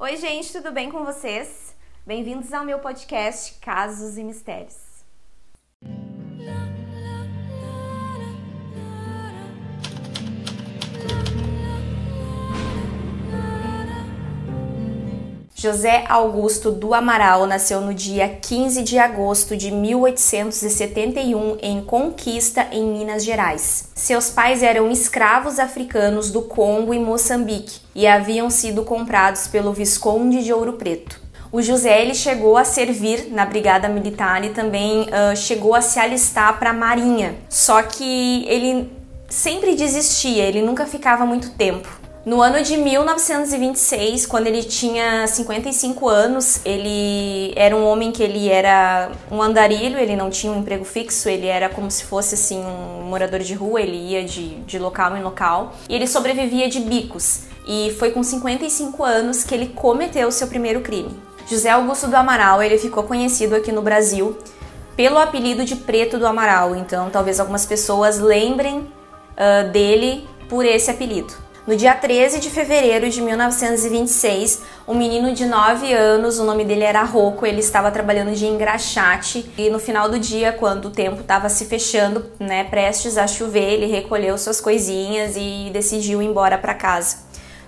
Oi, gente, tudo bem com vocês? Bem-vindos ao meu podcast Casos e Mistérios. José Augusto do Amaral nasceu no dia 15 de agosto de 1871 em Conquista, em Minas Gerais. Seus pais eram escravos africanos do Congo e Moçambique e haviam sido comprados pelo Visconde de Ouro Preto. O José ele chegou a servir na Brigada Militar e também uh, chegou a se alistar para a Marinha. Só que ele sempre desistia, ele nunca ficava muito tempo. No ano de 1926, quando ele tinha 55 anos, ele era um homem que ele era um andarilho, ele não tinha um emprego fixo, ele era como se fosse assim um morador de rua, ele ia de, de local em local e ele sobrevivia de bicos. E foi com 55 anos que ele cometeu o seu primeiro crime. José Augusto do Amaral, ele ficou conhecido aqui no Brasil pelo apelido de Preto do Amaral, então talvez algumas pessoas lembrem uh, dele por esse apelido. No dia 13 de fevereiro de 1926, um menino de 9 anos, o nome dele era Rocco, ele estava trabalhando de engraxate e no final do dia, quando o tempo estava se fechando, né, prestes a chover, ele recolheu suas coisinhas e decidiu ir embora para casa.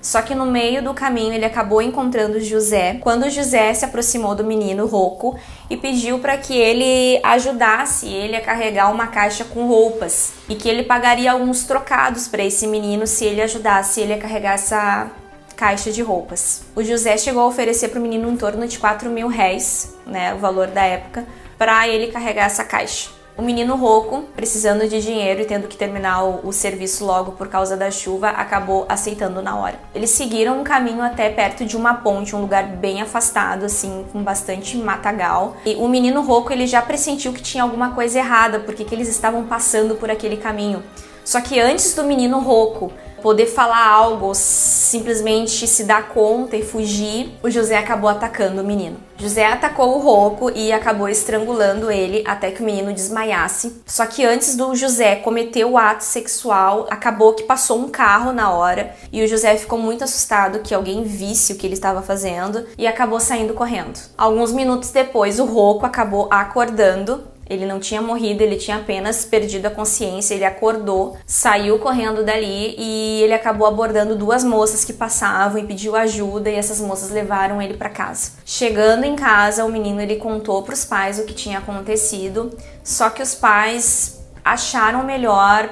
Só que no meio do caminho ele acabou encontrando José. Quando José se aproximou do menino Rocco e pediu para que ele ajudasse ele a carregar uma caixa com roupas e que ele pagaria alguns trocados para esse menino se ele ajudasse ele a carregar essa caixa de roupas. O José chegou a oferecer para o menino em torno de 4 mil réis, né, o valor da época, para ele carregar essa caixa. O menino rouco, precisando de dinheiro e tendo que terminar o, o, serviço logo por causa da chuva, acabou aceitando na hora. Eles seguiram um caminho até perto de uma ponte, um lugar bem afastado, assim, com bastante matagal. E o menino rouco ele já pressentiu que tinha alguma coisa errada, porque que eles estavam passando por aquele caminho. Só que antes do menino rouco poder falar algo, simplesmente se dar conta e fugir, o José acabou atacando o menino. José atacou o Rocco e acabou estrangulando ele até que o menino desmaiasse. Só que antes do José cometer o ato sexual, acabou que passou um carro na hora e o José ficou muito assustado que alguém visse o que ele estava fazendo e acabou saindo correndo. Alguns minutos depois, o Rocco acabou acordando ele não tinha morrido, ele tinha apenas perdido a consciência. Ele acordou, saiu correndo dali e ele acabou abordando duas moças que passavam e pediu ajuda e essas moças levaram ele para casa. Chegando em casa, o menino ele contou para os pais o que tinha acontecido, só que os pais acharam melhor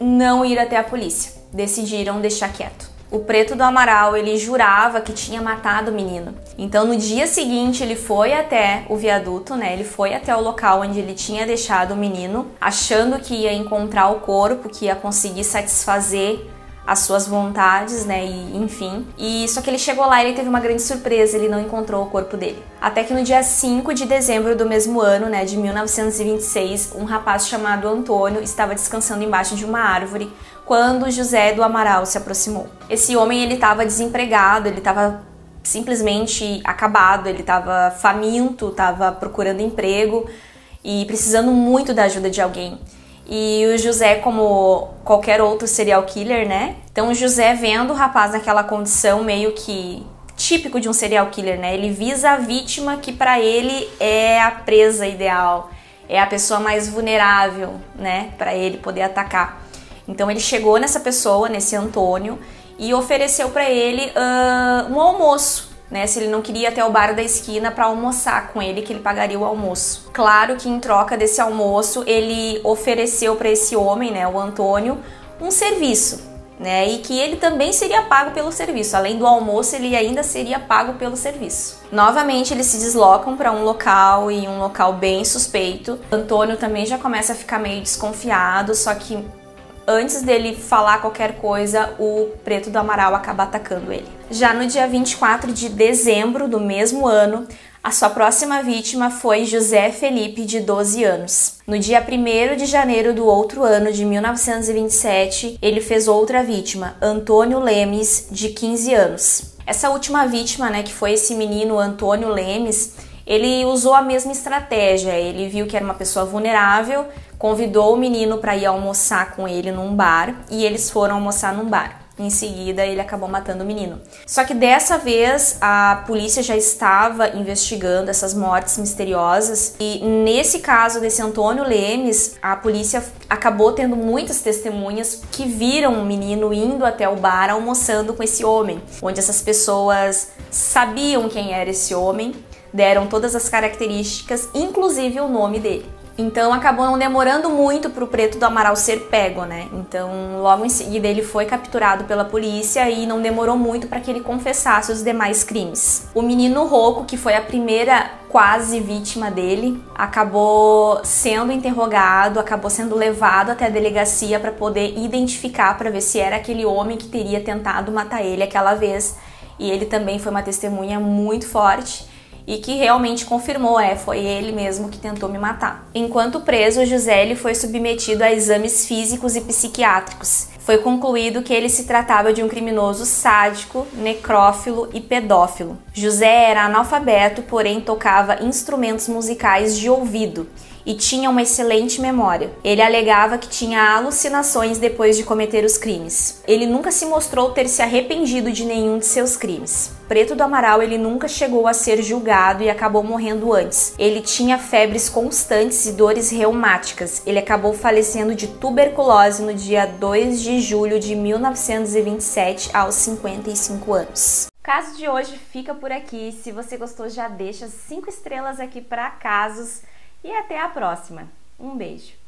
não ir até a polícia. Decidiram deixar quieto. O preto do Amaral, ele jurava que tinha matado o menino. Então, no dia seguinte, ele foi até o viaduto, né? Ele foi até o local onde ele tinha deixado o menino, achando que ia encontrar o corpo, que ia conseguir satisfazer as suas vontades, né, e enfim. E só que ele chegou lá e ele teve uma grande surpresa, ele não encontrou o corpo dele. Até que no dia 5 de dezembro do mesmo ano, né, de 1926, um rapaz chamado Antônio estava descansando embaixo de uma árvore quando José do Amaral se aproximou. Esse homem ele estava desempregado, ele estava simplesmente acabado, ele estava faminto, estava procurando emprego e precisando muito da ajuda de alguém. E o José, como qualquer outro serial killer, né? Então o José vendo o rapaz naquela condição meio que típico de um serial killer, né? Ele visa a vítima que para ele é a presa ideal, é a pessoa mais vulnerável, né, para ele poder atacar. Então ele chegou nessa pessoa, nesse Antônio, e ofereceu para ele uh, um almoço. Né, se ele não queria até o bar da esquina para almoçar com ele, que ele pagaria o almoço. Claro que em troca desse almoço, ele ofereceu para esse homem, né, o Antônio, um serviço, né, e que ele também seria pago pelo serviço. Além do almoço, ele ainda seria pago pelo serviço. Novamente, eles se deslocam para um local e um local bem suspeito. Antônio também já começa a ficar meio desconfiado, só que antes dele falar qualquer coisa, o Preto do Amaral acaba atacando ele. Já no dia 24 de dezembro do mesmo ano, a sua próxima vítima foi José Felipe, de 12 anos. No dia 1 de janeiro do outro ano, de 1927, ele fez outra vítima, Antônio Lemes, de 15 anos. Essa última vítima, né, que foi esse menino Antônio Lemes, ele usou a mesma estratégia. Ele viu que era uma pessoa vulnerável, convidou o menino para ir almoçar com ele num bar e eles foram almoçar num bar. Em seguida, ele acabou matando o menino. Só que dessa vez a polícia já estava investigando essas mortes misteriosas e nesse caso desse Antônio Lemes, a polícia acabou tendo muitas testemunhas que viram o menino indo até o bar almoçando com esse homem, onde essas pessoas sabiam quem era esse homem, deram todas as características, inclusive o nome dele. Então acabou não demorando muito para o Preto do Amaral ser pego, né? Então logo em seguida ele foi capturado pela polícia e não demorou muito para que ele confessasse os demais crimes. O menino Rocco, que foi a primeira quase vítima dele, acabou sendo interrogado, acabou sendo levado até a delegacia para poder identificar para ver se era aquele homem que teria tentado matar ele aquela vez. E ele também foi uma testemunha muito forte e que realmente confirmou, é, foi ele mesmo que tentou me matar. Enquanto preso, José foi submetido a exames físicos e psiquiátricos. Foi concluído que ele se tratava de um criminoso sádico, necrófilo e pedófilo. José era analfabeto, porém tocava instrumentos musicais de ouvido e tinha uma excelente memória. Ele alegava que tinha alucinações depois de cometer os crimes. Ele nunca se mostrou ter se arrependido de nenhum de seus crimes. Preto do Amaral ele nunca chegou a ser julgado e acabou morrendo antes. Ele tinha febres constantes e dores reumáticas. Ele acabou falecendo de tuberculose no dia 2 de julho de 1927 aos 55 anos. O caso de hoje fica por aqui. Se você gostou, já deixa cinco estrelas aqui para casos e até a próxima. Um beijo!